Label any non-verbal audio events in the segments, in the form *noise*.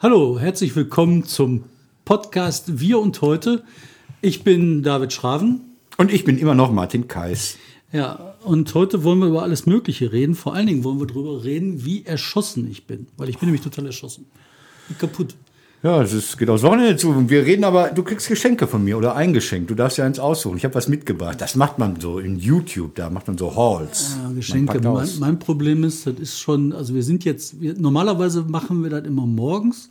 Hallo, herzlich willkommen zum Podcast Wir und heute. Ich bin David Schraven. Und ich bin immer noch Martin Kais. Ja, und heute wollen wir über alles Mögliche reden. Vor allen Dingen wollen wir darüber reden, wie erschossen ich bin. Weil ich bin nämlich total erschossen. Kaputt. Ja, es ist, geht aufs Wochenende zu. Und wir reden aber, du kriegst Geschenke von mir oder ein Geschenk. Du darfst ja eins aussuchen. Ich habe was mitgebracht. Das macht man so in YouTube, da macht man so Hauls. Ja, Geschenke. Mein, mein Problem ist, das ist schon, also wir sind jetzt, wir, normalerweise machen wir das immer morgens.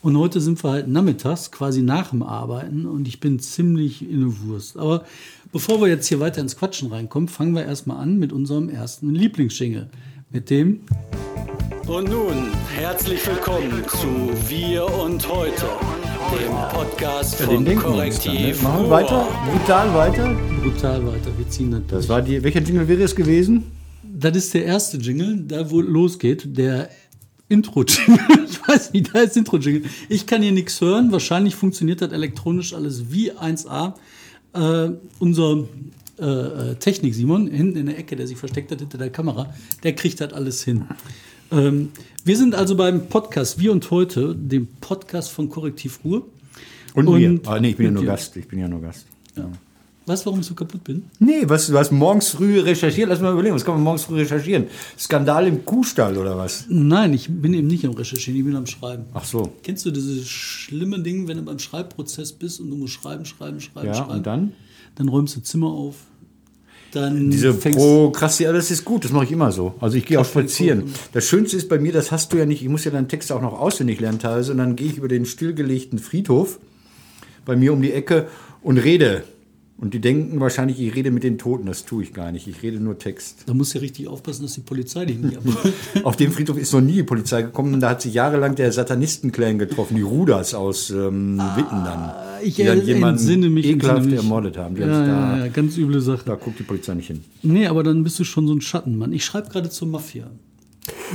Und heute sind wir halt nachmittags, quasi nach dem Arbeiten. Und ich bin ziemlich in der Wurst. Aber bevor wir jetzt hier weiter ins Quatschen reinkommen, fangen wir erstmal an mit unserem ersten Lieblingsschingle. Mit dem Und nun herzlich willkommen zu Wir und Heute, dem Podcast Ja, von dann, ne? Korrektiv. Machen wir weiter, brutal weiter. brutal weiter. Wir ziehen das durch. Das war die, welcher Jingle wäre es gewesen? Das ist der erste Jingle, da wo losgeht, der Intro-Jingle. *laughs* Ich weiß nicht, da ist Intro-Jingle. Ich kann hier nichts hören. Wahrscheinlich funktioniert das elektronisch alles wie 1A. Äh, unser äh, äh, Technik-Simon, hinten in der Ecke, der sich versteckt hat hinter der Kamera, der kriegt das alles hin. Ähm, wir sind also beim Podcast Wir und Heute, dem Podcast von Korrektiv Ruhr. Und, Und mir. Ah, nee, ich bin ja nur dir. Gast. Ich bin ja nur Gast. Weißt du, warum ich so kaputt bin? Nee, was, du hast morgens früh recherchiert. Lass mal überlegen, was kann man morgens früh recherchieren? Skandal im Kuhstall oder was? Nein, ich bin eben nicht am Recherchieren, ich bin am Schreiben. Ach so. Kennst du dieses schlimme Ding, wenn du beim Schreibprozess bist und du musst schreiben, schreiben, schreiben, Ja, schreiben? und dann? Dann räumst du Zimmer auf. Dann Diese Prokrastination, das ist gut, das mache ich immer so. Also ich gehe auch spazieren. Das Schönste ist bei mir, das hast du ja nicht, ich muss ja deinen Text auch noch auswendig lernen teilweise, und dann gehe ich über den stillgelegten Friedhof bei mir um die Ecke und rede. Und die denken wahrscheinlich, ich rede mit den Toten. Das tue ich gar nicht. Ich rede nur Text. da musst du ja richtig aufpassen, dass die Polizei dich nicht abholt. *laughs* Auf dem Friedhof ist noch nie die Polizei gekommen. Und da hat sich jahrelang der Satanistenclan getroffen, die Ruders aus ähm, Witten dann. Ah, ich die dann jemanden mich. ekelhaft mich. ermordet haben. Ja, ja, da, ja, ganz üble Sache. da guckt die Polizei nicht hin. Nee, aber dann bist du schon so ein Schattenmann. Ich schreibe gerade zur Mafia.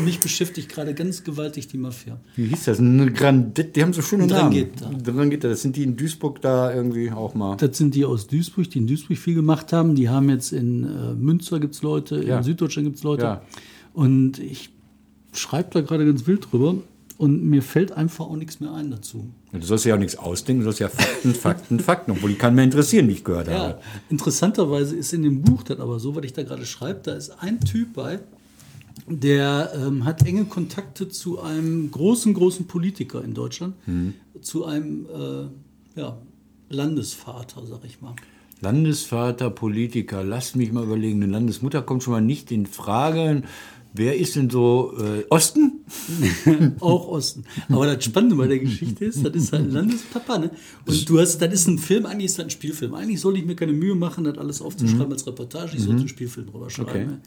Mich beschäftigt gerade ganz gewaltig die Mafia. Wie hieß das? Eine Grandit, die haben so schöne Namen. Drangheta. Drangheta, das sind die in Duisburg da irgendwie auch mal. Das sind die aus Duisburg, die in Duisburg viel gemacht haben. Die haben jetzt in äh, Münster gibt es Leute, Ja. in Süddeutschland gibt es Leute. Ja. Und ich schreibe da gerade ganz wild drüber und mir fällt einfach auch nichts mehr ein dazu. Du sollst ja auch nichts ausdenken, du sollst ja Fakten, Fakten, Fakten, obwohl die kann mehr interessieren, wie ich gehört Ja, habe. interessanterweise ist in dem Buch das aber so, was ich da gerade schreibe, da ist ein Typ bei, der ähm, hat enge Kontakte zu einem großen, großen Politiker in Deutschland, Mhm. zu einem äh, ja, Landesvater, sag ich mal. Landesvater, Politiker, lass mich mal überlegen. Eine Landesmutter kommt schon mal nicht in Frage. Wer ist denn so äh, Osten? *laughs* Auch Osten. Aber das Spannende bei der Geschichte ist, das ist halt ein Landespapa, ne? Und du hast, das ist ein Film, eigentlich ist das ein Spielfilm. Eigentlich soll ich mir keine Mühe machen, das alles aufzuschreiben als Reportage. Ich soll einen Spielfilm drüber schreiben. Mhm. Okay. Ne?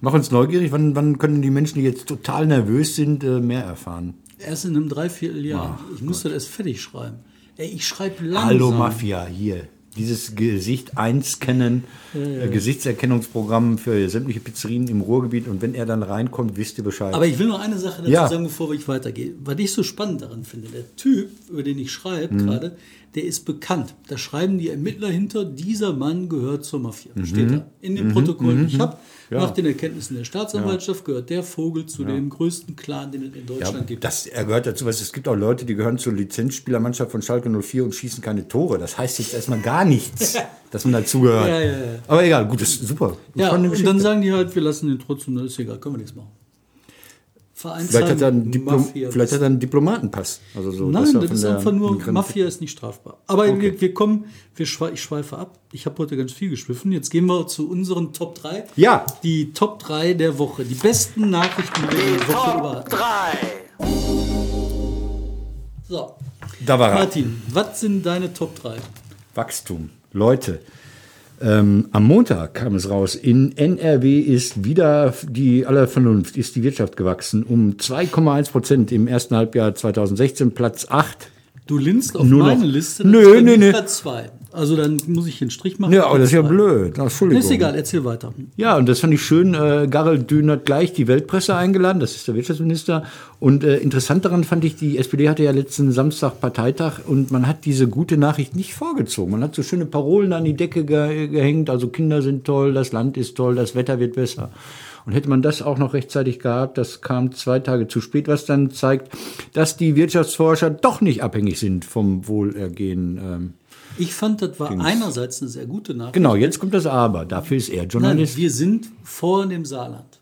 Mach uns neugierig, wann, wann können die Menschen, die jetzt total nervös sind, äh, mehr erfahren? Erst in einem Dreivierteljahr. ich muss das erst fertig schreiben. Ey, ich schreibe langsam. Hallo Mafia, hier. Dieses Gesicht einscannen, äh, Gesichtserkennungsprogramm für sämtliche Pizzerien im Ruhrgebiet. Und wenn er dann reinkommt, wisst ihr Bescheid. Aber ich will noch eine Sache dazu Ja. sagen, bevor ich weitergehe. Was ich so spannend daran finde, der Typ, über den ich schreibe Mhm. gerade, der ist bekannt. Da schreiben die Ermittler hinter, dieser Mann gehört zur Mafia. Mhm. Steht da. In dem Protokoll, die ich habe. Ja. Nach den Erkenntnissen der Staatsanwaltschaft gehört der Vogel zu dem größten Clan, den es in Ja, Deutschland gibt. das, er gehört dazu, was es gibt auch Leute, die gehören zur Lizenzspielermannschaft von Schalke 04 und schießen keine Tore. Das heißt jetzt erstmal gar nichts, *laughs* dass man dazugehört. Ja, ja, ja. Aber egal, gut, das ist super. ja, und dann sagen die halt, wir lassen den trotzdem, das ist egal, können wir nichts machen. Vielleicht, hat er einen Diplom, Mafia- vielleicht hat er einen Diplomatenpass. Also so, Nein, das von ist einfach nur, Mafia ist nicht strafbar. Aber wir, wir kommen, wir schwe ich schweife ab. Ich habe heute ganz viel geschwiffen. Jetzt gehen wir zu unseren Top 3. Ja. Die Top 3 der Woche. Die besten Nachrichten, die wir in der Woche über Top 3. So, Da war er. Martin, was sind deine Top 3? Wachstum. Leute, ähm, am Montag kam es raus, in NRW ist wieder die aller Vernunft, ist die Wirtschaft gewachsen um 2,1 Prozent im ersten Halbjahr 2016, Platz 8. Du linst auf Nur noch- meine Liste. Nö, nö, nö. Platz 2. Also dann muss ich einen Strich machen. Ja, aber das ist ja blöd. Na, Entschuldigung. Ist egal, erzähl weiter. Ja, und das fand ich schön. Äh, Garel Dün hat gleich die Weltpresse eingeladen, das ist der Wirtschaftsminister. Und äh, interessant daran fand ich, die SPD hatte ja letzten Samstag Parteitag und man hat diese gute Nachricht nicht vorgezogen. Man hat so schöne Parolen an die Decke ge gehängt, also Kinder sind toll, das Land ist toll, das Wetter wird besser. Und hätte man das auch noch rechtzeitig gehabt, das kam zwei Tage zu spät, was dann zeigt, dass die Wirtschaftsforscher doch nicht abhängig sind vom Wohlergehen. Ähm, Ich fand, das war einerseits eine sehr gute Nachricht. genau, jetzt kommt das Aber. Dafür ist er Nein, Journalist. wir sind vor dem Saarland.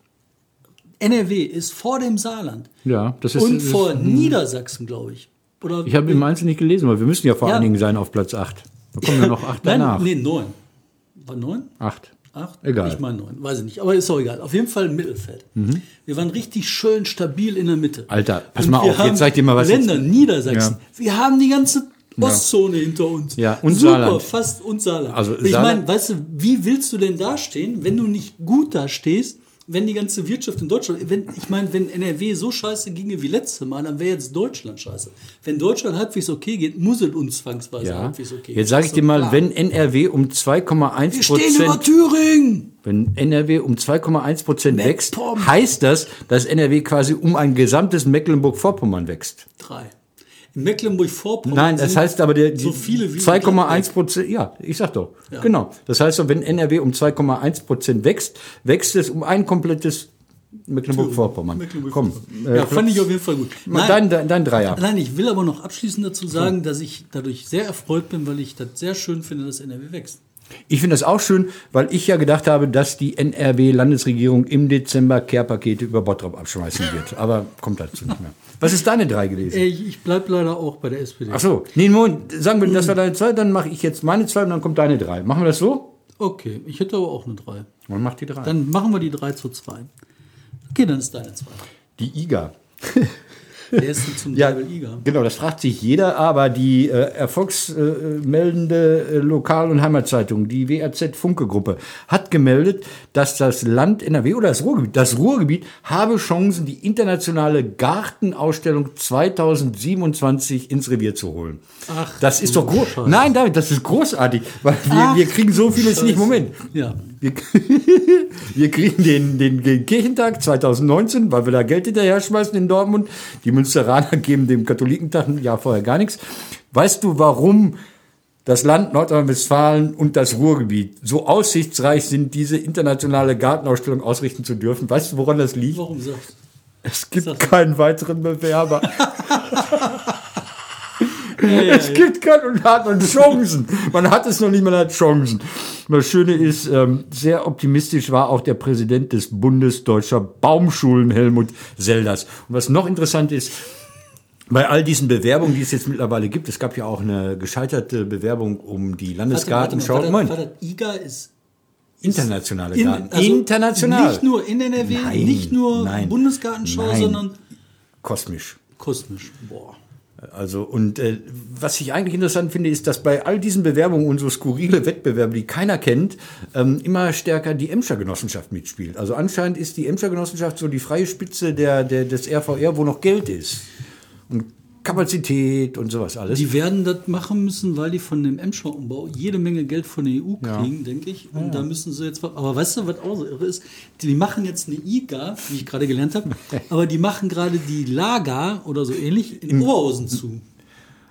NRW ist vor dem Saarland. ja, das ist. Und das ist- vor Niedersachsen, glaube ich. Oder ich habe im Einzelnen nicht gelesen, weil wir müssen ja vor Ja. allen Dingen sein auf Platz 8. Da kommen ja noch acht Nein, danach. nee, neun. War neun? Acht. Acht? Egal. Ich meine neun, weiß ich nicht. Aber ist auch egal. Auf jeden Fall im Mittelfeld. Wir waren richtig schön stabil in der Mitte. Mhm. Alter, pass Und mal auf, jetzt ich dir mal was Länder, jetzt- Niedersachsen. Wir haben die ganze Ostzone hinter uns. Ja, und Super, Saarland. fast und Saarland. Also ich meine, weißt du, wie willst du denn dastehen, wenn du nicht gut dastehst, wenn die ganze Wirtschaft in Deutschland, wenn, ich meine, wenn NRW so scheiße ginge wie letzte Mal, dann wäre jetzt Deutschland scheiße. Wenn Deutschland halbwegs okay geht, muss es uns zwangsweise Ja. halbwegs okay Jetzt sage ich dir mal, wenn NRW um 2,1 Wir stehen über Prozent, Thüringen! wenn NRW um 2,1 Prozent wächst, heißt das, dass NRW quasi um ein gesamtes Mecklenburg-Vorpommern wächst. Drei. Mecklenburg-Vorpommern. Nein, das heißt aber der, so viele wie 2,1 Prozent, ja, ich sag doch, genau. Das heißt, wenn NRW um 2,1 Prozent wächst, wächst es um ein komplettes Mecklenburg-Vorpommern. Komm, ja, fand ich auf jeden Fall gut. mal dein, dein, dein Dreier. Nein, ich will aber noch abschließend dazu sagen, dass ich dadurch sehr erfreut bin, weil ich das sehr schön finde, dass NRW wächst. Ich finde das auch schön, weil ich ja gedacht habe, dass die NRW-Landesregierung im Dezember Care-Pakete über Bottrop abschmeißen wird. Aber kommt dazu nicht mehr. Was ist deine drei gewesen? Ey, ich bleib leider auch bei der SPD. Ach so, nee, Moment, sagen wir, das war deine zwei, dann mache ich jetzt meine zwei und dann kommt deine drei. Machen wir das so? Okay, ich hätte aber auch eine 3. Man macht die drei. Dann machen wir die 3 zu 2. Okay, dann ist deine 2. die IGA. *laughs* *laughs* Wer ist denn zum Ja, Teufel Iga? genau, das fragt sich jeder, aber die äh, erfolgsmeldende äh, Lokal- und Heimatzeitung, die WRZ Funke-Gruppe, hat gemeldet, dass das Land NRW oder das Ruhrgebiet, das Ruhrgebiet habe Chancen, die internationale Gartenausstellung 2027 ins Revier zu holen. Ach, das ist doch groß. Nein, David, das ist großartig, weil wir, Ach, wir kriegen so vieles nicht. Scheiße. Moment. Ja. Wir, *laughs* wir kriegen den, den, den Kirchentag 2019, weil wir da Geld hinterher schmeißen in Dortmund. Die Münsteraner *laughs* geben dem Katholikentag ein Jahr vorher gar nichts. Weißt du, warum das Land Nordrhein-Westfalen und das Ruhrgebiet so aussichtsreich sind, diese internationale Gartenausstellung ausrichten zu dürfen? Weißt du, woran das liegt? Warum sagst du? Es gibt keinen weiteren Bewerber. *laughs* es gibt keinen und hat man Chancen. Man hat es noch nicht, man hat Chancen. Das Schöne ist, ähm, sehr optimistisch war auch der Präsident des Bundes Deutscher Baumschulen, Helmut Selders. Und was noch interessant ist, bei all diesen Bewerbungen, die es jetzt mittlerweile gibt, es gab ja auch eine gescheiterte Bewerbung um die Landesgartenschau. Moment, IGA ist internationale in, Garten. also International. Nicht nur in NRW, Nein, nicht nur nein, Bundesgartenschau, nein. sondern Kosmisch. kosmisch. Boah. Also, und äh, was ich eigentlich interessant finde, ist, dass bei all diesen Bewerbungen und so skurrile Wettbewerbe, die keiner kennt, ähm, immer stärker die Emscher Genossenschaft mitspielt. Also anscheinend ist die Emscher Genossenschaft so die freie Spitze der, der, des RVR, wo noch Geld ist. Und Kapazität und sowas alles. Die werden das machen müssen, weil die von dem Emscher-Umbau jede Menge Geld von der EU kriegen, denke ich. Und da müssen sie jetzt. Aber weißt du, was auch so irre ist? Die machen jetzt eine IGA, wie ich gerade gelernt habe, *laughs* aber die machen gerade die Lager oder so ähnlich in Oberhausen zu.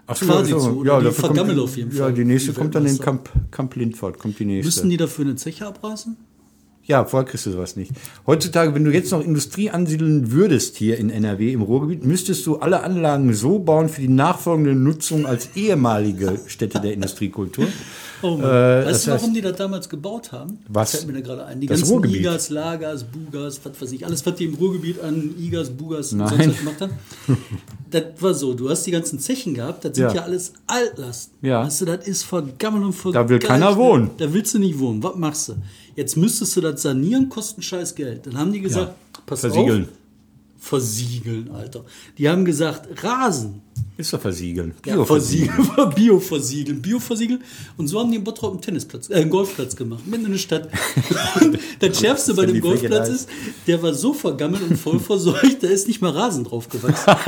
Ach quasi zu, oder die dafür kommt- vergammeln auf jeden Ja, Fall. die nächste Die kommt dann in. Camp, Camp Lindfort, kommt die nächste. Müssen die dafür eine Zeche abreißen? Ja, vorher kriegst du sowas nicht. Heutzutage, wenn du jetzt noch Industrie ansiedeln würdest hier in NRW im Ruhrgebiet, müsstest du alle Anlagen so bauen für die nachfolgende Nutzung als ehemalige Stätte der Industriekultur. Oh. Äh, weißt das du, warum heißt- die das damals gebaut haben? Was? Fällt mir da gerade ein. Die Das ganzen Ruhrgebiet. Igas, Lagers, Bugas, was weiß ich, alles, was die im Ruhrgebiet an Igas, Bugas und Nein. sonst was gemacht haben. *laughs* das war so, du hast die ganzen Zechen gehabt, das sind Ja. ja, alles Altlasten. Ja. Weißt du, das ist vergammelt und vergammelt. Da will keiner wohnen. Da willst du nicht wohnen. Was machst du? Jetzt müsstest du das sanieren, kosten scheiß Geld. Dann haben die gesagt, pass Versiegeln. auf. Versiegeln, Alter. Die haben gesagt, Rasen. Ist doch versiegeln. Ja, Bio-versiegeln. versiegeln. *laughs* Bio versiegeln, Bio versiegeln. Und so haben die in Bottrop einen Tennisplatz, äh, einen Golfplatz gemacht, mitten in der Stadt. Und *laughs* das Schärfste bei dem Golfplatz ist, der war so vergammelt und voll verseucht, da ist nicht mal Rasen drauf gewachsen. *laughs*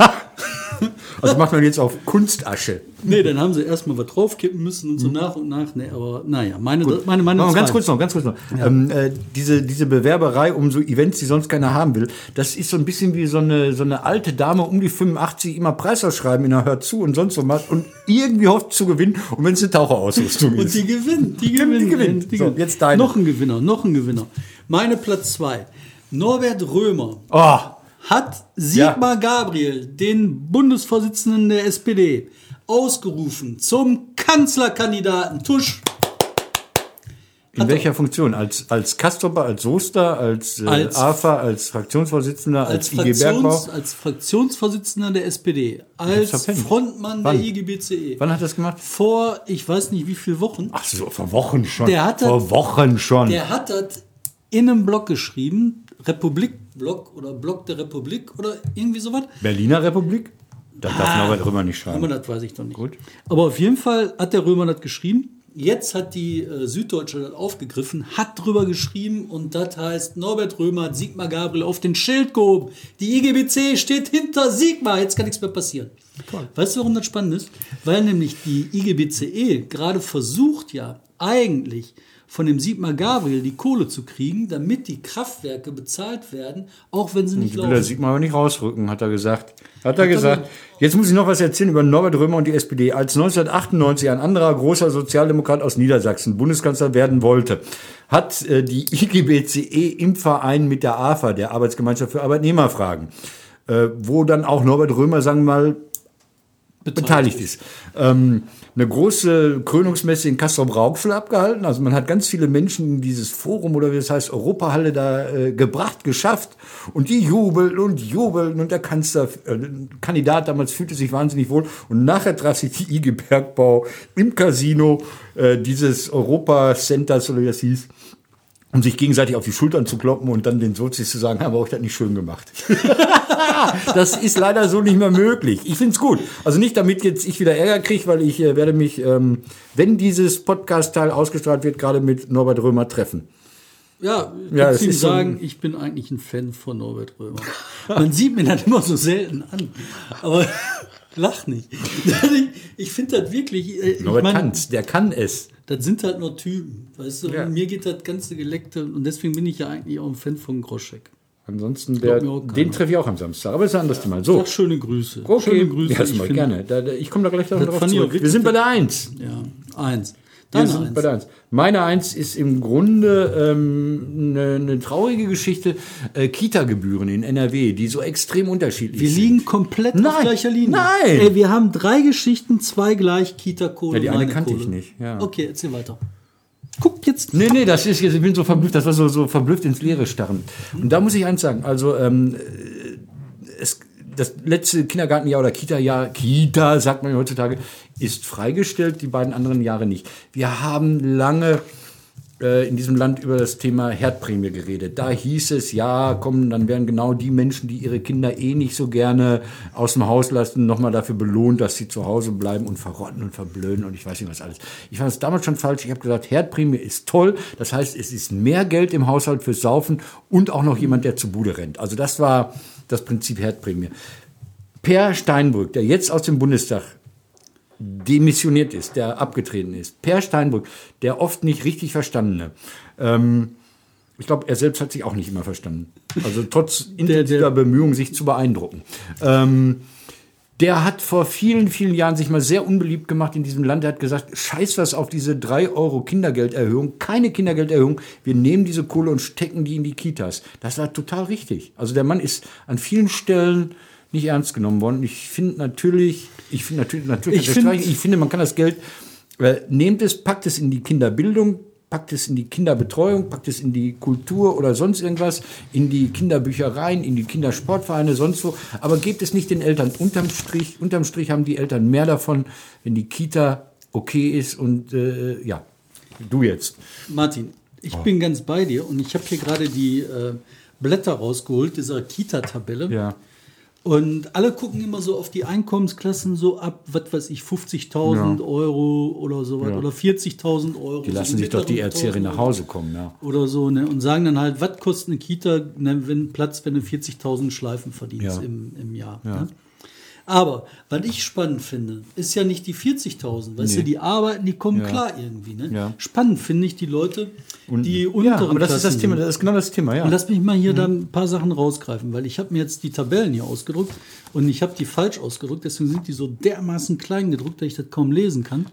Also macht man jetzt auf Kunstasche. nee, dann haben sie erstmal was draufkippen müssen und so nach und nach. Nee, aber naja, meine, meine, meine Machen wir ganz kurz noch, ganz kurz noch. Ähm, äh, diese, diese Bewerberei um so Events, die sonst keiner haben will, das ist so ein bisschen wie so eine, so eine alte Dame um die 85 immer Preisausschreiben in der Hör zu und sonst so macht und irgendwie hofft zu gewinnen. Und wenn es eine Taucherausrüstung Und ist. die gewinnt, die Die gewinnt. gewinnt. So, gewinnt. jetzt deine. Noch ein Gewinner, noch ein Gewinner. Meine Platz zwei. Norbert Römer Oh, hat Sigmar Gabriel, den Bundesvorsitzenden der SPD, ausgerufen zum Kanzlerkandidaten. Tusch. In welcher Funktion? Als, als Kastropper, als Soester, als, äh, Als- AFA, als Fraktionsvorsitzender, als, Als, IG Bergbau? Fraktions, als Fraktionsvorsitzender der SPD, als. Frontmann Wann? der IGBCE. Wann hat er das gemacht? Vor, ich weiß nicht wie viele Wochen, Ach so, vor Wochen schon. Der hat das- vor Wochen schon. der hat das in einem Blog geschrieben, Republik-Blog oder Blog der Republik oder irgendwie sowas. Berliner Republik? Da darf Norbert Römer nicht Aber schreiben. das weiß ich doch nicht. Gut. Aber auf jeden Fall hat der Römer das geschrieben. Jetzt hat die äh, Süddeutsche das aufgegriffen, hat drüber geschrieben und das heißt, Norbert Römer hat Sigmar Gabriel auf den Schild gehoben. Die IGBC steht hinter Sigmar. Jetzt kann nichts mehr passieren. Weißt du, warum das spannend ist? Weil nämlich die IGBCE gerade versucht ja eigentlich von dem Sigmar Gabriel die Kohle zu kriegen, damit die Kraftwerke bezahlt werden, auch wenn sie nicht Will der. Sigmar aber nicht rausrücken, hat er gesagt. Hat er gesagt. Jetzt muss ich noch was erzählen über Norbert Römer und die SPD. Als 1998 ein anderer großer Sozialdemokrat aus Niedersachsen Bundeskanzler werden wollte, hat äh, die *laughs* IGBCE im Verein mit der AFA, der Arbeitsgemeinschaft für Arbeitnehmerfragen, äh, wo dann auch Norbert Römer, sagen wir mal, beteiligt ist. Ähm, eine große Krönungsmesse in Castrop-Rauxel abgehalten. Also man hat ganz viele Menschen in dieses Forum oder wie das heißt, Europahalle da äh, gebracht, geschafft. Und die jubeln und jubeln. Und der Kanzler, äh, Kandidat damals fühlte sich wahnsinnig wohl. Und nachher traf sich die IG Bergbau im Casino äh, dieses Europa-Centers oder wie das hieß. Um sich gegenseitig auf die Schultern zu kloppen und dann den Sozis zu sagen, haben wir euch das nicht schön gemacht. *laughs* Das ist leider so nicht mehr möglich. Ich find's gut. Also nicht, damit jetzt ich wieder Ärger kriege, weil ich äh, werde mich, ähm, wenn dieses Podcast-Teil ausgestrahlt wird, gerade mit Norbert Römer treffen. Ja, Ja, ja ich ihm ist so sagen, ich bin eigentlich ein Fan von Norbert Römer. Man sieht mir das immer so selten an. Aber *laughs* lach nicht. *laughs* Ich finde das wirklich. äh, Ich Norbert mein, kann's, der kann es. Das sind halt nur Typen. Weißt du, Ja. Mir geht das ganze Geleckte und deswegen bin ich ja eigentlich auch ein Fan von Groschek. Ansonsten, der, den treffe ich auch am Samstag. Aber ist ein anderes Thema. So, schöne Grüße. okay. Schöne Grüße. Ja, ich ich gerne. Da, da, ich komme da gleich darauf ich zurück. Wir sind bei der Eins. Ja, eins. Wir Deine sind eins. bei der Eins. Meine Eins ist im Grunde ähm, eine, eine traurige Geschichte. Äh, Kita-Gebühren in NRW, die so extrem unterschiedlich Wir sind. liegen komplett auf Nein, gleicher Linie. nein. Ey, wir haben drei Geschichten, zwei gleich, Kita-Kohle. Ja, die eine kannte Kohle. ich nicht, ja. Okay, erzähl weiter. Guck jetzt. Nee, nee, das ist jetzt, ich bin so verblüfft, das war so, so verblüfft ins Leere starren. Und da muss ich eins sagen, also ähm, das letzte Kindergartenjahr oder Kita-Jahr, Kita sagt man heutzutage, ist freigestellt, die beiden anderen Jahre nicht. Wir haben lange äh, in diesem Land über das Thema Herdprämie geredet. Da hieß es, ja, komm, dann werden genau die Menschen, die ihre Kinder eh nicht so gerne aus dem Haus lassen, nochmal dafür belohnt, dass sie zu Hause bleiben und verrotten und verblöden und ich weiß nicht was alles. Ich fand es damals schon falsch. Ich habe gesagt, Herdprämie ist toll. Das heißt, es ist mehr Geld im Haushalt fürs Saufen und auch noch jemand, der zur Bude rennt. Also das war das Prinzip Herdprämie. Per Steinbrück, der jetzt aus dem Bundestag demissioniert ist, der abgetreten ist. Per Steinbrück, der oft nicht richtig verstandene. Ähm, ich glaube, er selbst hat sich auch nicht immer verstanden. Also trotz intensiver Bemühungen, sich zu beeindrucken. Ähm, der hat vor vielen, vielen Jahren sich mal sehr unbeliebt gemacht in diesem Land. Er hat gesagt, scheiß was auf diese 3 Euro Kindergelderhöhung, keine Kindergelderhöhung. Wir nehmen diese Kohle und stecken die in die Kitas. Das war total richtig. Also der Mann ist an vielen Stellen nicht ernst genommen worden. Ich finde natürlich, ich finde natürlich, natürlich, Ich find- ich finde, man kann das Geld, äh, nehmt es, packt es in die Kinderbildung, packt es in die Kinderbetreuung, packt es in die Kultur oder sonst irgendwas, in die Kinderbüchereien, in die Kindersportvereine, sonst wo. Aber gebt es nicht den Eltern. Unterm Strich, unterm Strich haben die Eltern mehr davon, wenn die Kita okay ist und äh, ja, du jetzt. Martin, ich Oh. bin ganz bei dir und ich habe hier gerade die äh, Blätter rausgeholt, dieser Kita-Tabelle. Ja. Und alle gucken immer so auf die Einkommensklassen so ab, was weiß ich, 50.000 Ja. Euro oder so was, Ja. oder 40.000 Euro. Die lassen so sich doch die Erzieherin nach 1000 Hause kommen, ja. Oder so, ne? Und sagen dann halt, was kostet eine Kita, ne, wenn Platz, wenn du 40.000 Schleifen verdienst Ja. im, im Jahr. Ne? Aber, was ich spannend finde, ist ja nicht die 40.000. Weißt du, die arbeiten, die kommen klar irgendwie. Ne? Ja. Spannend finde ich die Leute, die Ja, unteren aber das ist das Klassen Thema, das ist genau das Thema, ja. Und lass mich mal hier dann ein paar Sachen rausgreifen, weil ich habe mir jetzt die Tabellen hier ausgedruckt und ich habe die falsch ausgedruckt, deswegen sind die so dermaßen klein gedruckt, dass ich das kaum lesen kann.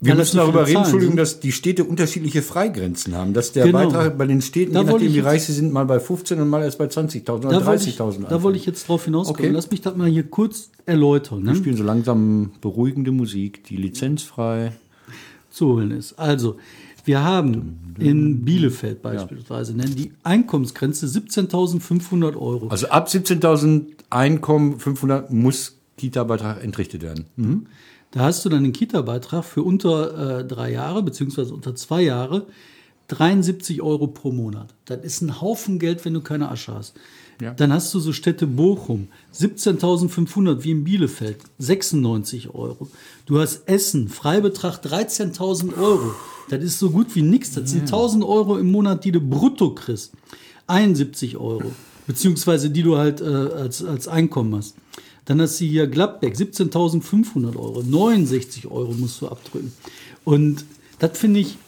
Wir müssen darüber reden, Entschuldigung, sind. dass die Städte unterschiedliche Freigrenzen haben. Dass der Genau. Beitrag bei den Städten, Da je nachdem wie reich sie sind, mal bei 15 und mal erst bei 20.000 oder Da wollte, ich, 30.000. da wollte ich jetzt drauf hinauskommen. Okay. Lass mich das mal hier kurz erläutern. Wir Ne? spielen so langsam beruhigende Musik, die lizenzfrei. zu holen ist. Also, wir haben in Bielefeld beispielsweise ne, die Einkommensgrenze 17.500 Euro. Also ab 17.000 Einkommen 500 muss Kita-Beitrag entrichtet werden. Mhm. Da hast du dann den Kita-Beitrag für unter äh, drei Jahre beziehungsweise unter zwei Jahre 73 Euro pro Monat. Das ist ein Haufen Geld, wenn du keine Asche hast. Ja. Dann hast du so Städte Bochum, 17.500 wie in Bielefeld, 96 Euro. Du hast Essen, Freibetrag 13.000 Euro. Das ist so gut wie nichts. Das sind 1.000 Euro im Monat, die du brutto kriegst. 71 Euro. Beziehungsweise die du halt äh, als, als Einkommen hast. Dann hast du hier Gladbeck, 17.500 Euro. 69 Euro musst du abdrücken. Und das finde ich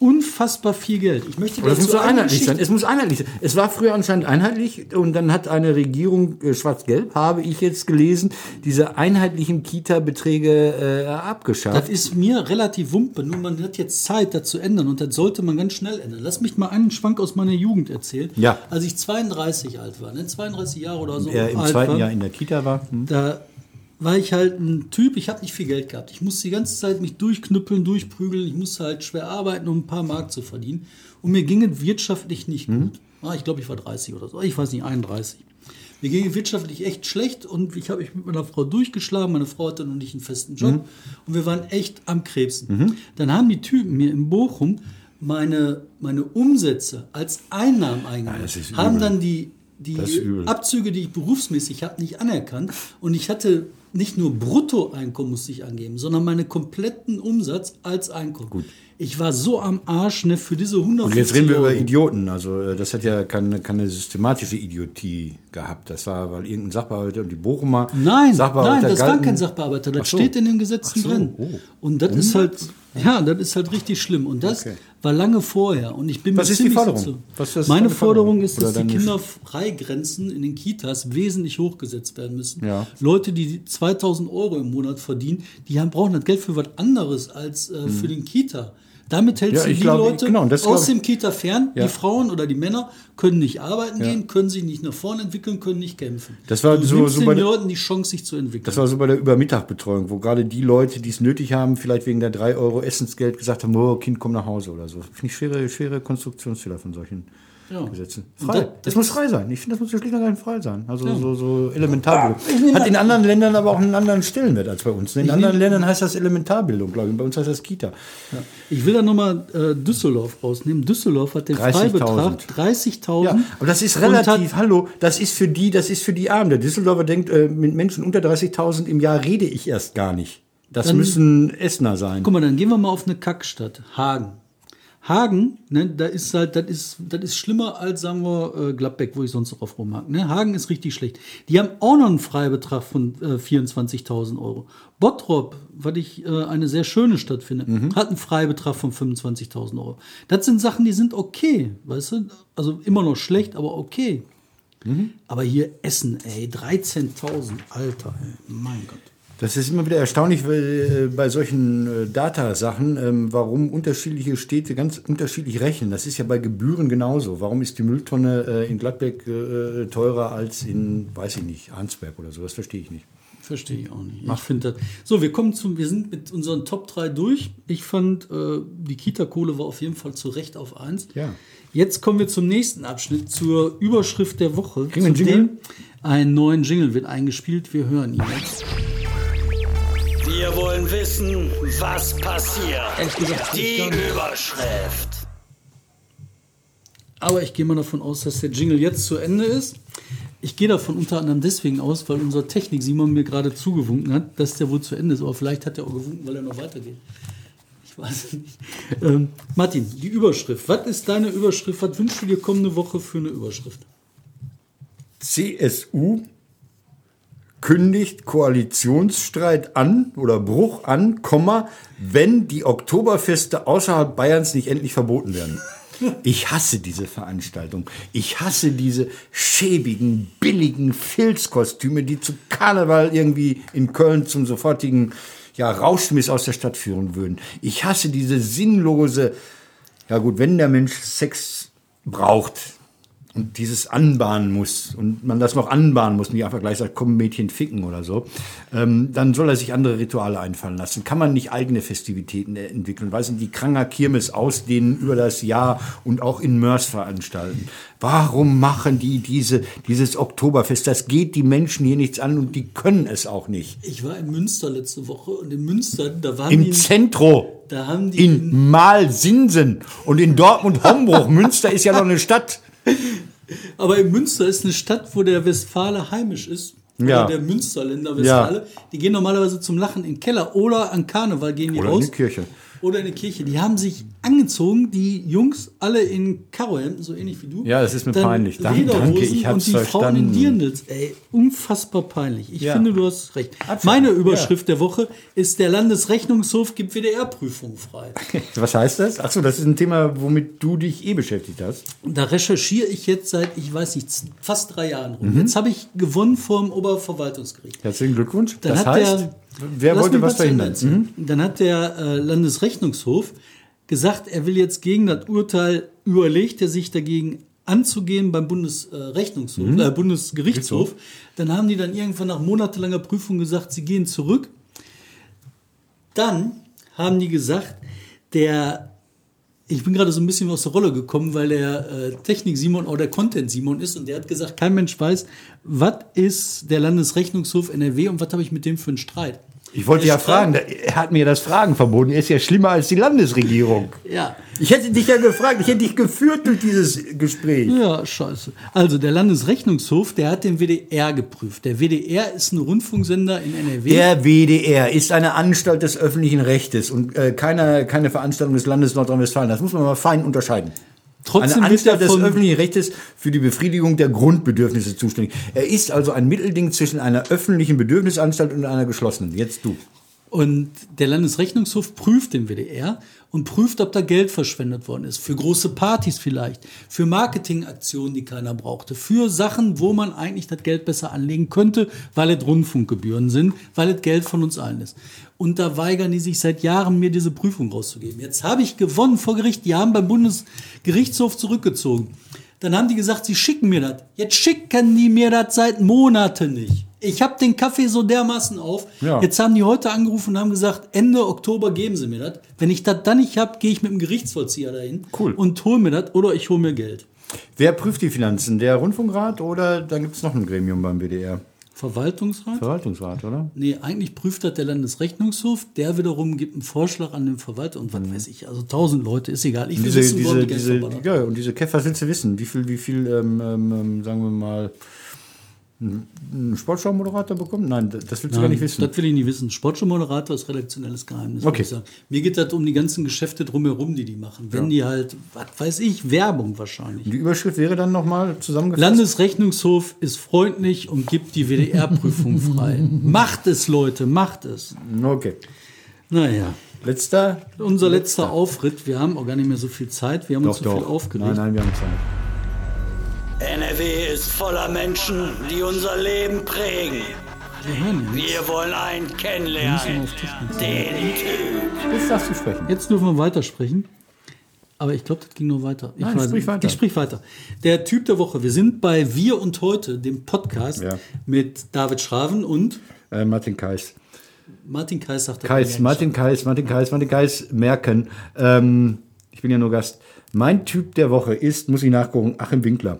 unfassbar viel Geld. Ich möchte das muss so einheitlich Geschichte- sein. Es muss einheitlich sein. Es war früher anscheinend einheitlich und dann hat eine Regierung, äh, schwarz-gelb, habe ich jetzt gelesen, diese einheitlichen Kita-Beträge äh, abgeschafft. Das ist mir relativ wumpe, nur man hat jetzt Zeit, das zu ändern und das sollte man ganz schnell ändern. Lass mich mal einen Schwank aus meiner Jugend erzählen. Ja. Als ich 32 alt war, ne, 32 Jahre oder so er im alt zweiten war, Jahr in der Kita war. Hm. da war ich halt ein Typ, ich habe nicht viel Geld gehabt. Ich musste die ganze Zeit mich durchknüppeln, durchprügeln. Ich musste halt schwer arbeiten, um ein paar Mark zu verdienen. Und mir ging es wirtschaftlich nicht Mhm. gut. Ah, ich glaube, ich war 30 oder so. Ich weiß nicht, 31. Mir ging es wirtschaftlich echt schlecht und ich habe mich mit meiner Frau durchgeschlagen. Meine Frau hatte noch nicht einen festen Job Mhm. und wir waren echt am Krebsen. Dann haben die Typen mir in Bochum meine, meine Umsätze als Einnahmen eingenommen. ist haben dann die, die. Abzüge, die ich berufsmäßig habe, nicht anerkannt. Und ich hatte nicht nur Bruttoeinkommen musste ich angeben, sondern meinen kompletten Umsatz als Einkommen. Ich war so am Arsch ne, für diese 100 Und jetzt reden wir über Idioten. Also äh, das hat ja keine, keine systematische Idiotie gehabt. Das war, weil irgendein Sachbearbeiter und die Bochumer Nein, Sachbearbeiter nein, das war galten- kein Sachbearbeiter. Das so. steht in den Gesetzen so, drin. oh. Und das ist halt, ja, das ist halt richtig schlimm. Und das Okay. war lange vorher. Und ich bin Was mir ist die Forderung? sicher- Was ist Meine Forderung? Ist, dass die Kinderfreigrenzen in den Kitas wesentlich hochgesetzt werden müssen. Ja. Leute, die 2000 Euro im Monat verdienen, die haben, brauchen das Geld für was anderes als äh, für den Kita. Damit hältst. Ja, du die glaube, Leute genau, aus glaube dem Kita fern. Ja. Die Frauen oder die Männer können nicht arbeiten gehen, können sich nicht nach vorne entwickeln, können nicht kämpfen. Das war du so- so den bei der- Leuten die Chance, sich zu entwickeln. Das war so bei der Übermittagbetreuung, wo gerade die Leute, die es nötig haben, vielleicht wegen der 3 Euro Essensgeld gesagt haben, oh, Kind, komm nach Hause oder so. Finde ich schwere, schwere Konstruktionsfehler von solchen Ja. Gesetzen. Und Frei. das- Das, muss frei sein. Ich finde, das muss schlicht und ergreifend frei sein. Also so, so Ah, Elementarbildung. Hat in anderen Ländern aber auch einen anderen Stellenwert als bei uns. In anderen Ländern heißt das Elementarbildung, glaube ich. Bei uns heißt das Kita. Ja. Ich will da nochmal äh, Düsseldorf rausnehmen. Düsseldorf hat den 30.000. Freibetrag 30.000. Ja, aber das ist relativ, hallo, das ist für die, das ist für die Armen. Der Düsseldorfer denkt, äh, mit Menschen unter 30.000 im Jahr rede ich erst gar nicht. Das Dann- müssen Essener sein. Guck mal, dann gehen wir mal auf eine Kackstadt. Hagen. Hagen, ne, da ist halt, das ist, das ist schlimmer als, sagen wir, äh, Gladbeck, wo ich sonst drauf rumhag. Ne? Hagen ist richtig schlecht. Die haben auch noch einen Freibetrag von äh, 24.000 Euro. Bottrop, was ich äh, eine sehr schöne Stadt finde, hat einen Freibetrag von 25.000 Euro. Das sind Sachen, die sind okay, weißt du? Also immer noch schlecht, aber okay. Aber hier Essen, ey, 13.000, Alter, ey, mein Gott. Das ist immer wieder erstaunlich weil, äh, bei solchen äh, Data-Sachen, ähm, warum unterschiedliche Städte ganz unterschiedlich rechnen. Das ist ja bei Gebühren genauso. Warum ist die Mülltonne äh, in Gladbeck äh, teurer als in, weiß ich nicht, Arnsberg oder so? Das verstehe ich nicht. Verstehe ich auch nicht. Ich finde das. So, wir kommen zum, wir sind mit unseren Top 3 durch. Ich fand, äh, die Kita-Kohle war auf jeden Fall zu Recht auf 1. Ja. Jetzt kommen wir zum nächsten Abschnitt, zur Überschrift der Woche. Kriegen wir einen Jingle? dem Ein neuen Jingle wird eingespielt. Wir hören ihn jetzt. Wir wollen wissen, was passiert. Die. Überschrift. Aber ich gehe mal davon aus, dass der Jingle jetzt zu Ende ist. Ich gehe davon unter anderem deswegen aus, weil unser Technik Simon mir gerade zugewunken hat, dass der wohl zu Ende ist. Aber vielleicht hat er auch gewunken, weil er noch weitergeht. Ich weiß es nicht. Ähm, Martin, die Überschrift. Was ist deine Überschrift? Was wünschst du dir kommende Woche für eine Überschrift? CSU kündigt Koalitionsstreit an oder Bruch an, Komma, wenn die Oktoberfeste außerhalb Bayerns nicht endlich verboten werden. Ich hasse diese Veranstaltung. Ich hasse diese schäbigen, billigen Filzkostüme, die zu Karneval irgendwie in Köln zum sofortigen ja, Rauschmiss aus der Stadt führen würden. Ich hasse diese sinnlose, ja gut, wenn der Mensch Sex braucht und dieses anbahnen muss und man das noch anbahnen muss, nicht einfach gleich sagt, komm Mädchen ficken oder so, ähm, dann soll er sich andere Rituale einfallen lassen. Kann man nicht eigene Festivitäten äh, entwickeln, weiß nicht, die Kranger Kirmes ausdehnen über das Jahr und auch in Mörs veranstalten. Warum machen die diese, dieses Oktoberfest? Das geht die Menschen hier nichts an und die können es auch nicht. Ich war in Münster letzte Woche und in Münster, da waren Im die, Zentro. da haben die In Malsinsen und in Dortmund Hombruch. Münster ist ja noch eine Stadt. Aber in Münster ist eine Stadt, wo der Westfale heimisch ist. Ja. Oder der Münsterländer Westfale. Die gehen normalerweise zum Lachen in den Keller oder an Karneval gehen die Oder in raus. die Kirche. Oder in die Kirche. Die haben sich angezogen, die Jungs alle in Karohemden, so ähnlich wie du. Ja, das ist mir Dann peinlich. Lederhosen danke, ich hab's Und die Frauen in. Dirndls. Ey, unfassbar peinlich. Ich Ja. finde, du hast recht. Absolut. Meine Überschrift der Woche ist, der Landesrechnungshof gibt WDR-Prüfungen frei. *laughs* Was heißt das? Achso, das ist ein Thema, womit du dich eh beschäftigt hast. Da recherchiere ich jetzt seit, ich weiß nicht, fast drei Jahren rum. Mhm. Jetzt habe ich gewonnen vor dem Oberverwaltungsgericht. Herzlichen Glückwunsch. Dann das heißt, der, wer Lass wollte was verhindern? Mhm. Dann hat der äh, Landesrechnungshof gesagt, er will jetzt gegen das Urteil überlegt, er sich dagegen anzugehen beim Bundesrechnungshof, Mhm. äh, Bundesgerichtshof. Dann haben die dann irgendwann nach monatelanger Prüfung gesagt, sie gehen zurück. Dann haben die gesagt, der ich bin gerade so ein bisschen aus der Rolle gekommen, weil der äh, Technik-Simon auch der Content-Simon ist und der hat gesagt, kein Mensch weiß, was ist der Landesrechnungshof NRW und was habe ich mit dem für einen Streit. Ich wollte ja fragen, er hat mir das Fragen verboten. Er ist ja schlimmer als die Landesregierung. Ja. Ich hätte dich ja gefragt, ich hätte dich geführt durch dieses Gespräch. Ja, scheiße. Also der Landesrechnungshof, der hat den WDR geprüft. Der WDR ist ein Rundfunksender in NRW. Der WDR ist eine Anstalt des öffentlichen Rechtes und äh, keine, keine Veranstaltung des Landes Nordrhein-Westfalen. Das muss man mal fein unterscheiden. Trotzdem eine er Anstalt des öffentlichen Rechtes für die Befriedigung der Grundbedürfnisse zuständig. Er ist also ein Mittelding zwischen einer öffentlichen Bedürfnisanstalt und einer geschlossenen. Jetzt du. Und der Landesrechnungshof prüft den WDR und prüft, ob da Geld verschwendet worden ist. Für große Partys vielleicht, für Marketingaktionen, die keiner brauchte, für Sachen, wo man eigentlich das Geld besser anlegen könnte, weil es Rundfunkgebühren sind, weil es Geld von uns allen ist. Und da weigern die sich seit Jahren, mir diese Prüfung rauszugeben. Jetzt habe ich gewonnen vor Gericht. Die haben beim Bundesgerichtshof zurückgezogen. Dann haben die gesagt, sie schicken mir das. Jetzt schicken die mir das seit Monaten nicht. Ich habe den Kaffee so dermaßen auf. Ja. Jetzt haben die heute angerufen und haben gesagt, Ende Oktober geben sie mir das. Wenn ich das dann nicht habe, gehe ich mit dem Gerichtsvollzieher dahin Cool. und hole mir das oder ich hole mir Geld. Wer prüft die Finanzen? Der Rundfunkrat oder dann gibt es noch ein Gremium beim WDR? Verwaltungsrat? Verwaltungsrat, oder? Nee, eigentlich prüft das der Landesrechnungshof. Der wiederum gibt einen Vorschlag an den Verwalter und was weiß ich. Also tausend Leute, ist egal. Ich will Mhm. Diese, wissen, diese, diese, ja, und diese Käfer willst du wissen, wie viel, wie viel, ähm, ähm, ähm, sagen wir mal, ein ein Sportschau-Moderator bekommt? Nein, das willst du gar nicht wissen. Das will ich nicht wissen. Sportschau-Moderator ist redaktionelles Geheimnis. Okay. Ich sagen. Mir geht das um die ganzen Geschäfte drumherum, die die machen. Wenn die halt, was weiß ich, Werbung wahrscheinlich. Die Überschrift wäre dann nochmal zusammengefasst. Landesrechnungshof ist freundlich und gibt die WDR-Prüfung *laughs* frei. macht es, Leute, macht es. Okay. Naja, Letzter? unser letzter Aufritt. Wir haben auch gar nicht mehr so viel Zeit. Wir haben uns Doch, so viel aufgeregt. Nein, nein, wir haben Zeit. NRW ist voller Menschen, die unser Leben prägen. Wir wollen einen kennenlernen. Den Typ. Jetzt darfst du sprechen. Jetzt dürfen wir weitersprechen. Aber ich glaube, das ging nur weiter. Ich Nein, weiß sprich weiter. Ich sprich weiter. Der Typ der Woche. Wir sind bei Wir und Heute, dem Podcast Ja. mit David Schraven und Äh, Martin Kais. Martin Kais sagt Kais. Martin Kais, Martin Kais, Martin Kais merken. Ähm, ich bin ja nur Gast. Mein Typ der Woche ist, muss ich nachgucken, Achim Winkler.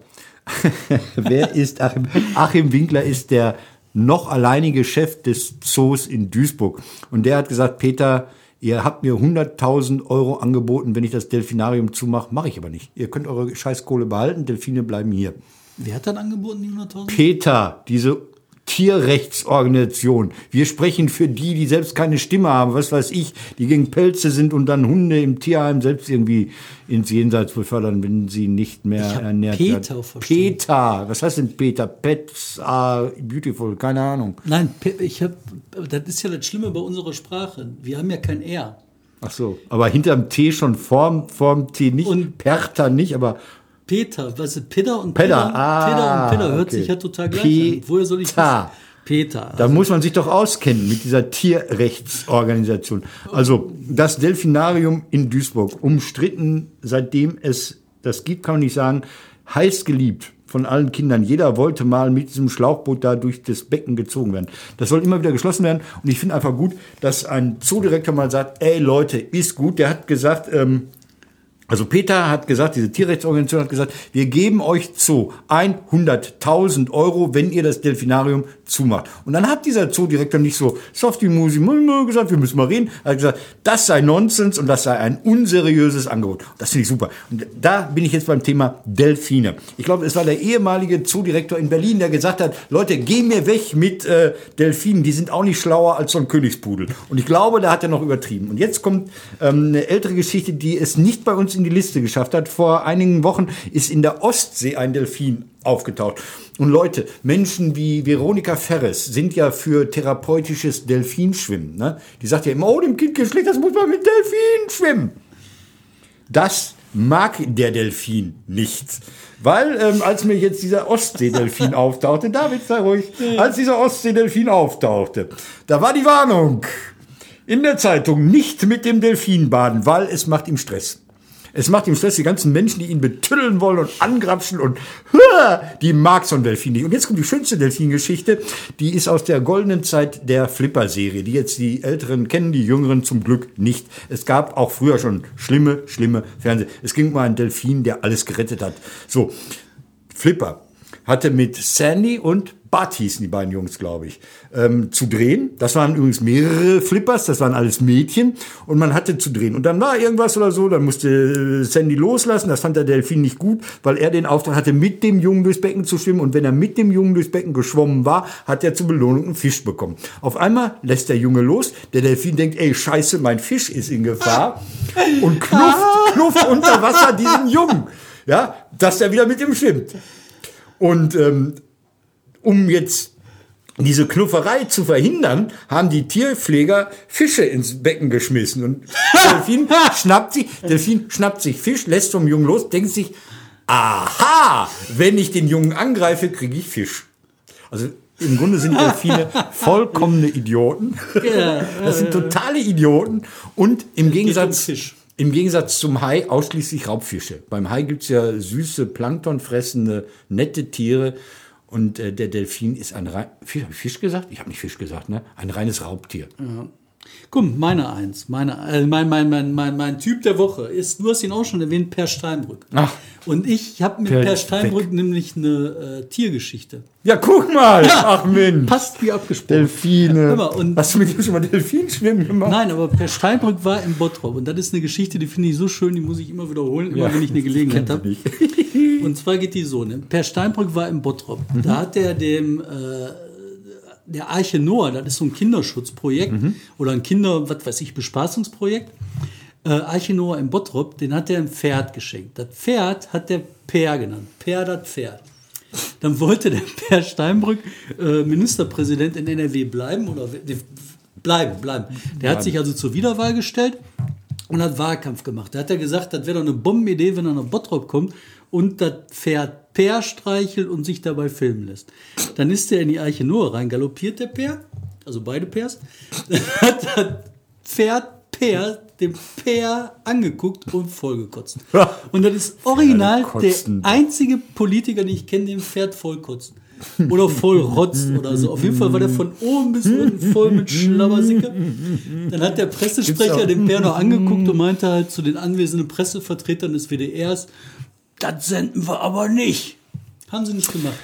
*laughs* Wer ist Achim? Achim Winkler ist der noch alleinige Chef des Zoos in Duisburg. Und der hat gesagt, Peter, ihr habt mir 100.000 Euro angeboten, wenn ich das Delfinarium zumache. Mache ich aber nicht. Ihr könnt eure Scheißkohle behalten, Delfine bleiben hier. Wer hat dann angeboten, die 100.000? Peter, diese Tierrechtsorganisation. Wir sprechen für die, die selbst keine Stimme haben, was weiß ich, die gegen Pelze sind und dann Hunde im Tierheim selbst irgendwie ins Jenseits befördern, wenn sie nicht mehr hab ernährt Peter werden. Peter, was heißt denn Peter? Pets are beautiful, keine Ahnung. Nein, ich habe. Das ist ja das Schlimme bei unserer Sprache. Wir haben ja kein R. Ach so, aber hinterm T schon vorm, vorm T nicht, Und- Perter nicht, aber Peter, weißt du, Peter und Pedder, Peter, ah, Peter und Peter hört okay. sich ja total gleich an. Woher soll ich Peter. wissen? Peter. Da muss man sich doch auskennen mit dieser Tierrechtsorganisation. Also das Delfinarium in Duisburg, umstritten, seitdem es das gibt, kann man nicht sagen, heiß geliebt von allen Kindern. Jeder wollte mal mit diesem Schlauchboot da durch das Becken gezogen werden. Das soll immer wieder geschlossen werden. Und ich finde einfach gut, dass ein Zoodirektor mal sagt, ey Leute, ist gut. Der hat gesagt, ähm, also Peter hat gesagt, diese Tierrechtsorganisation hat gesagt, wir geben euch Zoo 100.000 Euro, wenn ihr das Delfinarium zumacht. Und dann hat dieser Zoodirektor nicht so softy musi gesagt, wir müssen mal reden. Er hat gesagt, das sei Nonsens und das sei ein unseriöses Angebot. Das finde ich super. Und da bin ich jetzt beim Thema Delfine. Ich glaube, es war der ehemalige Zoodirektor in Berlin, der gesagt hat, Leute, geh mir weg mit äh, Delfinen, die sind auch nicht schlauer als so ein Königspudel. Und ich glaube, da hat er noch übertrieben. Und jetzt kommt ähm, eine ältere Geschichte, die es nicht bei uns in die Liste geschafft hat. Vor einigen Wochen ist in der Ostsee ein Delfin aufgetaucht. Und Leute, Menschen wie Veronika Ferres sind ja für therapeutisches Delfinschwimmen. Ne? Die sagt ja immer, oh, dem Kind geht schlecht, das muss man mit Delfin schwimmen. Das mag der Delfin nicht. Weil, ähm, als mir jetzt dieser Ostseedelfin *laughs* auftauchte, David, sei ruhig, als dieser Ostseedelfin auftauchte, da war die Warnung in der Zeitung, nicht mit dem Delfin baden, weil es macht ihm Stress. Es macht ihm Stress, die ganzen Menschen, die ihn betüllen wollen und angrapschen und *laughs* die mag so ein Delfin nicht. Und jetzt kommt die schönste Delfin-Geschichte, die ist aus der goldenen Zeit der Flipper-Serie, die jetzt die Älteren kennen, die Jüngeren zum Glück nicht. Es gab auch früher schon schlimme, schlimme Fernseh. Es ging um einen Delfin, der alles gerettet hat. So, Flipper hatte mit Sandy und Bud hießen die beiden Jungs, glaube ich, ähm, zu drehen. Das waren übrigens mehrere Flippers, das waren alles Mädchen und man hatte zu drehen. Und dann war irgendwas oder so, dann musste Sandy loslassen, das fand der Delfin nicht gut, weil er den Auftrag hatte, mit dem Jungen durchs Becken zu schwimmen und wenn er mit dem Jungen durchs Becken geschwommen war, hat er zur Belohnung einen Fisch bekommen. Auf einmal lässt der Junge los, der Delfin denkt, ey, scheiße, mein Fisch ist in Gefahr *laughs* und knufft, knufft unter Wasser diesen Jungen, ja, dass er wieder mit ihm schwimmt. Und ähm, um jetzt diese Knufferei zu verhindern, haben die Tierpfleger Fische ins Becken geschmissen. Und *laughs* Delfin schnappt sich, Delfin schnappt sich Fisch, lässt vom Jungen los, denkt sich, aha, wenn ich den Jungen angreife, kriege ich Fisch. Also im Grunde sind Delfine *laughs* vollkommene Idioten. Das sind totale Idioten. Und im Gegensatz, im Gegensatz zum Hai ausschließlich Raubfische. Beim Hai gibt's ja süße, planktonfressende, nette Tiere. Und äh, der Delfin ist ein rein, Fisch, Fisch gesagt? Ich habe nicht Fisch gesagt, ne? Ein reines Raubtier. Komm, meine eins. Meine, äh, mein, mein, mein, mein, mein Typ der Woche ist, du hast ihn auch schon erwähnt, Per Steinbrück. Ach. Und ich habe mit Per Per, Steinbrück nämlich eine äh, Tiergeschichte. Ja, guck mal! Ach Mensch! Passt wie abgesprochen. Delfine. Mal, und- Hast du mit ihm schon mal Delfinschwimmen gemacht? Nein, aber Per Steinbrück war im Bottrop. Und das ist eine Geschichte, die finde ich so schön, die muss ich immer wiederholen, immer wenn ich eine Gelegenheit habe. Und zwar geht die so, ne? Per Steinbrück war im Bottrop. Da hat er dem, äh, der Arche Noah, das ist so ein Kinderschutzprojekt oder ein Kinder, was weiß ich, Bespaßungsprojekt. Äh, Arche Noah im Bottrop, den hat er ein Pferd geschenkt. Das Pferd hat der Per genannt. Per das Pferd. Dann wollte der Per Steinbrück äh, Ministerpräsident in NRW bleiben oder w- bleiben, bleiben. Der hat sich also zur Wiederwahl gestellt und hat Wahlkampf gemacht. Da hat er gesagt, das wäre doch eine Bombenidee, wenn er nach Bottrop kommt und das Pferd Per streichelt und sich dabei filmen lässt. Dann ist er in die Eiche Noah reingaloppiert, der Per, also beide Pers, Dann *laughs* hat das Pferd Per dem Per angeguckt und vollgekotzt. Und das ist original der einzige Politiker, den ich kenne, den Pferd vollkotzen. Oder voll rotzt oder so. Auf jeden Fall war der von oben bis unten voll mit Schlabbersicke. Dann hat der Pressesprecher den Bär noch angeguckt und meinte halt zu den anwesenden Pressevertretern des WDRs, das senden wir aber nicht. Haben sie nicht gemacht.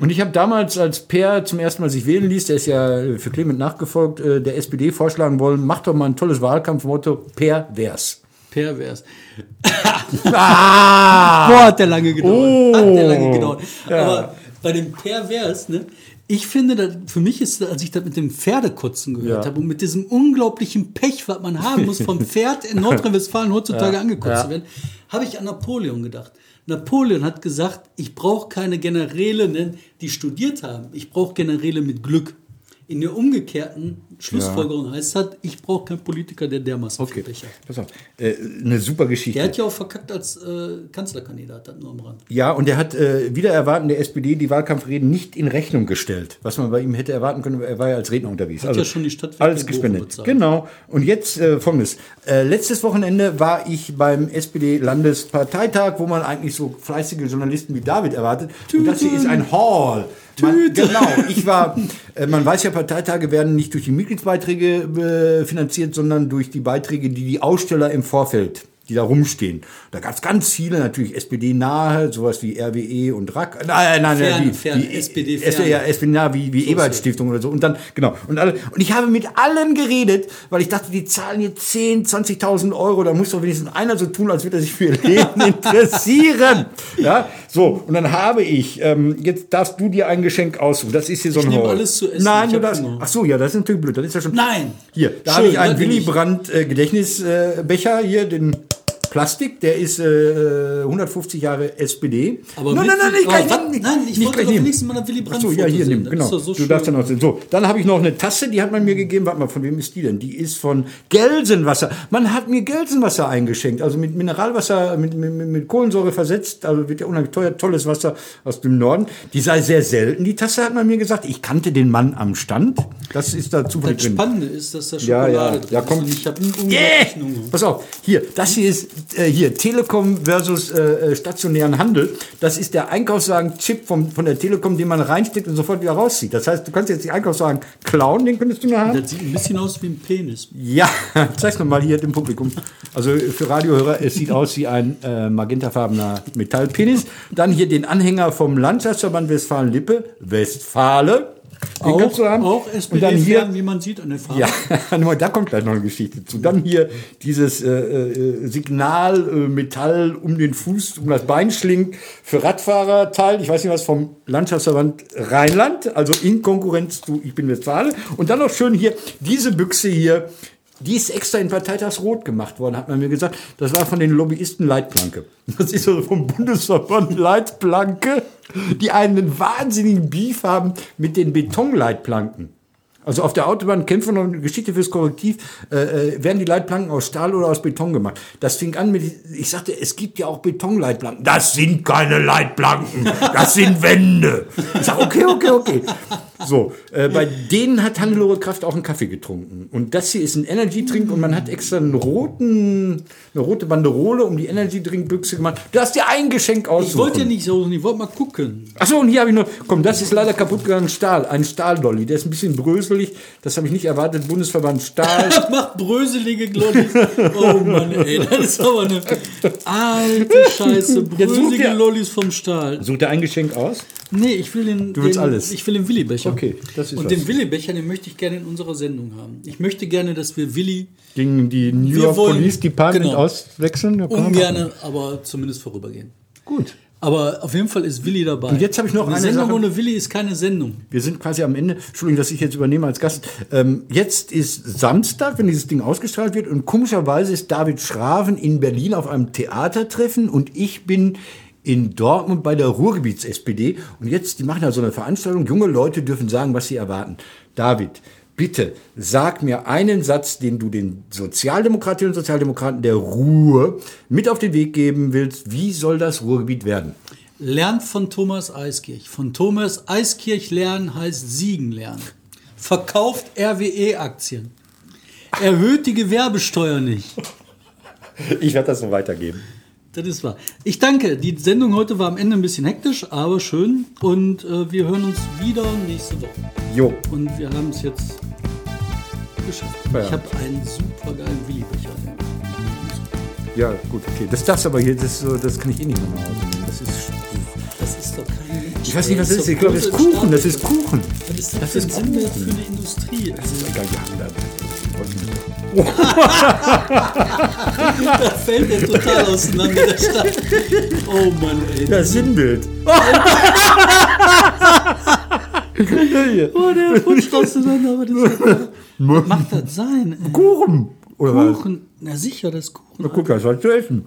Und ich habe damals, als Per zum ersten Mal sich wählen ließ, der ist ja für Clement nachgefolgt, äh, der SPD vorschlagen wollen, mach doch mal ein tolles Wahlkampfmotto, Per wär's. Pervers. *laughs* Ah! Boah, hat der lange gedauert. Oh. Hat der lange gedauert. Aber bei dem Pervers, ne? Ich finde, für mich ist, als ich das mit dem Pferdekotzen gehört Ja. habe und mit diesem unglaublichen Pech, was man haben muss, vom Pferd in *laughs* Nordrhein-Westfalen heutzutage angekotzt Ja. zu werden, habe ich an Napoleon gedacht. Napoleon hat gesagt, ich brauche keine Generäle, ne, die studiert haben. Ich brauche Generäle mit Glück. In der umgekehrten Schlussfolgerung heißt das, ich brauche keinen Politiker, der dermaßen Okay, Becher. pass auf. Äh, eine super Geschichte. Der hat ja auch verkackt als äh, Kanzlerkandidat, das nur am Rand. Ja, und er hat äh, wieder erwarten der SPD die Wahlkampfreden nicht in Rechnung gestellt, was man bei ihm hätte erwarten können. Er war ja als Redner unterwegs. Also ja schon die Stadtwerke alles gespendet. Genau. Und jetzt äh, folgendes: äh, Letztes Wochenende war ich beim SPD-Landesparteitag, wo man eigentlich so fleißige Journalisten wie David erwartet. Und das hier ist ein Hall. Man, genau, ich war, äh, man weiß ja, Parteitage werden nicht durch die Mitgliedsbeiträge äh, finanziert, sondern durch die Beiträge, die die Aussteller im Vorfeld die da rumstehen. Da gab es ganz viele, natürlich SPD-nahe, sowas wie RWE und RAK. Nein, nein, Fern, nein, die, fern, die SPD fern. ja, SPD-nah wie, wie Ebert-Stiftung oder so. Und dann, genau. Und, alle, und ich habe mit allen geredet, weil ich dachte, die zahlen hier 10, 20.000 Euro. Da muss doch wenigstens einer so tun, als würde er sich für ihr Leben *laughs* interessieren. Ja, so. Und dann habe ich, ähm, jetzt darfst du dir ein Geschenk aussuchen. Das ist hier so ein Ich nehme alles zu essen. Nein, Ich du hab darfst. Hunger. Ach so, ja, das ist natürlich blöd. Das ist ja schon. Nein. Hier, da Schön, habe ich einen das Willy ich. Brandt äh, Gedächtnisbecher hier, den Plastik, der ist äh, 150 Jahre SPD. Aber nein, nein, nein, nicht aber gleich was- nehmen. nein, ich Nicht wollte doch wenigstens mal ein Willy Ach Brandt so, ja, hier nehmen, genau. so du schön. darfst dann auch sehen. So, dann habe ich noch eine Tasse, die hat man mir gegeben. Warte mal, von wem ist die denn? Die ist von Gelsenwasser. Man hat mir Gelsenwasser eingeschenkt, also mit Mineralwasser, mit, mit, mit- Kohlensäure versetzt. Also wird ja unheimlich teuer, tolles Wasser aus dem Norden. Die sei sehr selten. Die Tasse hat man mir gesagt. Ich kannte den Mann am Stand. Das ist da zufällig Das drin. Spannende ist, dass da Ja, Schokolade ja, drin da ist. kommt- Und ich habe Yeah! unglaublich Hunger. Pass auf, hier, das hier ist äh, hier Telekom versus äh, äh, stationären Handel. Das ist der Einkaufswagen-Chip vom, von der Telekom, den man reinsteckt und sofort wieder rauszieht. Das heißt, du kannst jetzt den Einkaufswagen klauen, den könntest du nur haben. Das sieht ein bisschen aus wie ein Penis. Ja, *laughs* zeig's noch mal hier dem Publikum. Also für Radiohörer, es sieht aus wie ein äh, magentafarbener Metallpenis. Dann hier den Anhänger vom Landschaftsverband Westfalen-Lippe, Westfale. Auch Und SPD dann hier fern, wie man sieht an der Farbe. ja, *laughs* da kommt gleich noch eine Geschichte zu. Dann hier dieses äh, äh, Signal äh, Metall um den Fuß, um das Bein schlingt für Radfahrer Teil. Ich weiß nicht was vom Landschaftsverband Rheinland, also in Konkurrenz zu Ich bin Westfale. Und dann noch schön hier diese Büchse hier. Die ist extra in Parteitagsrot gemacht worden, hat man mir gesagt. Das war von den Lobbyisten Leitplanke. *laughs* Das ist also vom Bundesverband Leitplanke, die einen wahnsinnigen Beef haben mit den Betonleitplanken. Also auf der Autobahn kämpfen eine Geschichte fürs Korrektiv, äh, äh, werden die Leitplanken aus Stahl oder aus Beton gemacht. Das fing an mit, ich sagte, es gibt ja auch Betonleitplanken. Das sind keine Leitplanken, das sind Wände. Ich sag, okay, okay, okay. So, äh, bei denen hat Hannelore Kraft auch einen Kaffee getrunken. Und das hier ist ein Energy Drink und man hat extra einen roten, eine rote Banderole um die Energy Drink Büchse gemacht. Du hast dir ein Geschenk aussuchen. Ich wollte ja nicht so, ich wollte mal gucken. Achso, und hier habe ich noch, komm, das ist leider kaputt gegangen, Stahl, ein Stahldolly. Der ist ein bisschen bröselig, das habe ich nicht erwartet, Bundesverband Stahl. Das *laughs* macht bröselige Glollis. Oh Mann, ey, das ist aber eine alte Scheiße. Bröselige Lollis vom Stahl. Such dir ein Geschenk aus? Nee, ich will den. Du willst den, alles. Ich will den Willi-Becher. Okay, das ist Und was. den Willi-Becher, den möchte ich gerne in unserer Sendung haben. Ich möchte gerne, dass wir Willi Gegen die New York wollen- Police Department genau. auswechseln? Machen. ungerne, aber zumindest vorübergehen. Gut. Aber auf jeden Fall ist Willi dabei. Und jetzt habe ich noch eine eine Sendung Sache. ohne Willi ist keine Sendung. Wir sind quasi am Ende. Entschuldigung, dass ich jetzt übernehme als Gast. Ähm, jetzt ist Samstag, wenn dieses Ding ausgestrahlt wird. Und komischerweise ist David Schraven in Berlin auf einem Theatertreffen und ich bin in Dortmund bei der Ruhrgebiets-SPD. Und jetzt, die machen da so eine Veranstaltung. Junge Leute dürfen sagen, was sie erwarten. David, bitte sag mir einen Satz, den du den Sozialdemokratinnen und Sozialdemokraten der Ruhr mit auf den Weg geben willst. Wie soll das Ruhrgebiet werden? Lernt von Thomas Eiskirch. Von Thomas Eiskirch lernen heißt siegen lernen. Verkauft RWE-Aktien. Erhöht die Gewerbesteuer nicht. Ich werde das so weitergeben. Das ist wahr. Ich danke. Die Sendung heute war am Ende ein bisschen hektisch, aber schön. Und äh, wir hören uns wieder nächste Woche. Jo. Und wir haben es jetzt geschafft. Ja. Ich habe einen super geilen Willi-Becher. Ja, gut, okay. Das darfst aber hier, das, das kann ich eh nicht mehr nach Hause nehmen. Das ist. Das ist doch kein. Ich weiß nicht, was das ist. Ich glaube, das ist Kuchen. Das ist Kuchen. Ist das, Das für ein ist für eine Industrie? Also, Egal, wir haben da. Da fällt er total auseinander, der Stadt. Oh Mann, ey. Das Sinnbild. *laughs* Oh, der rutscht auseinander. Aber das *laughs* macht das sein. Ey. Kuchen. Oder was? Kuchen. Na sicher, das ist Kuchen. Na, guck, das war zu essen.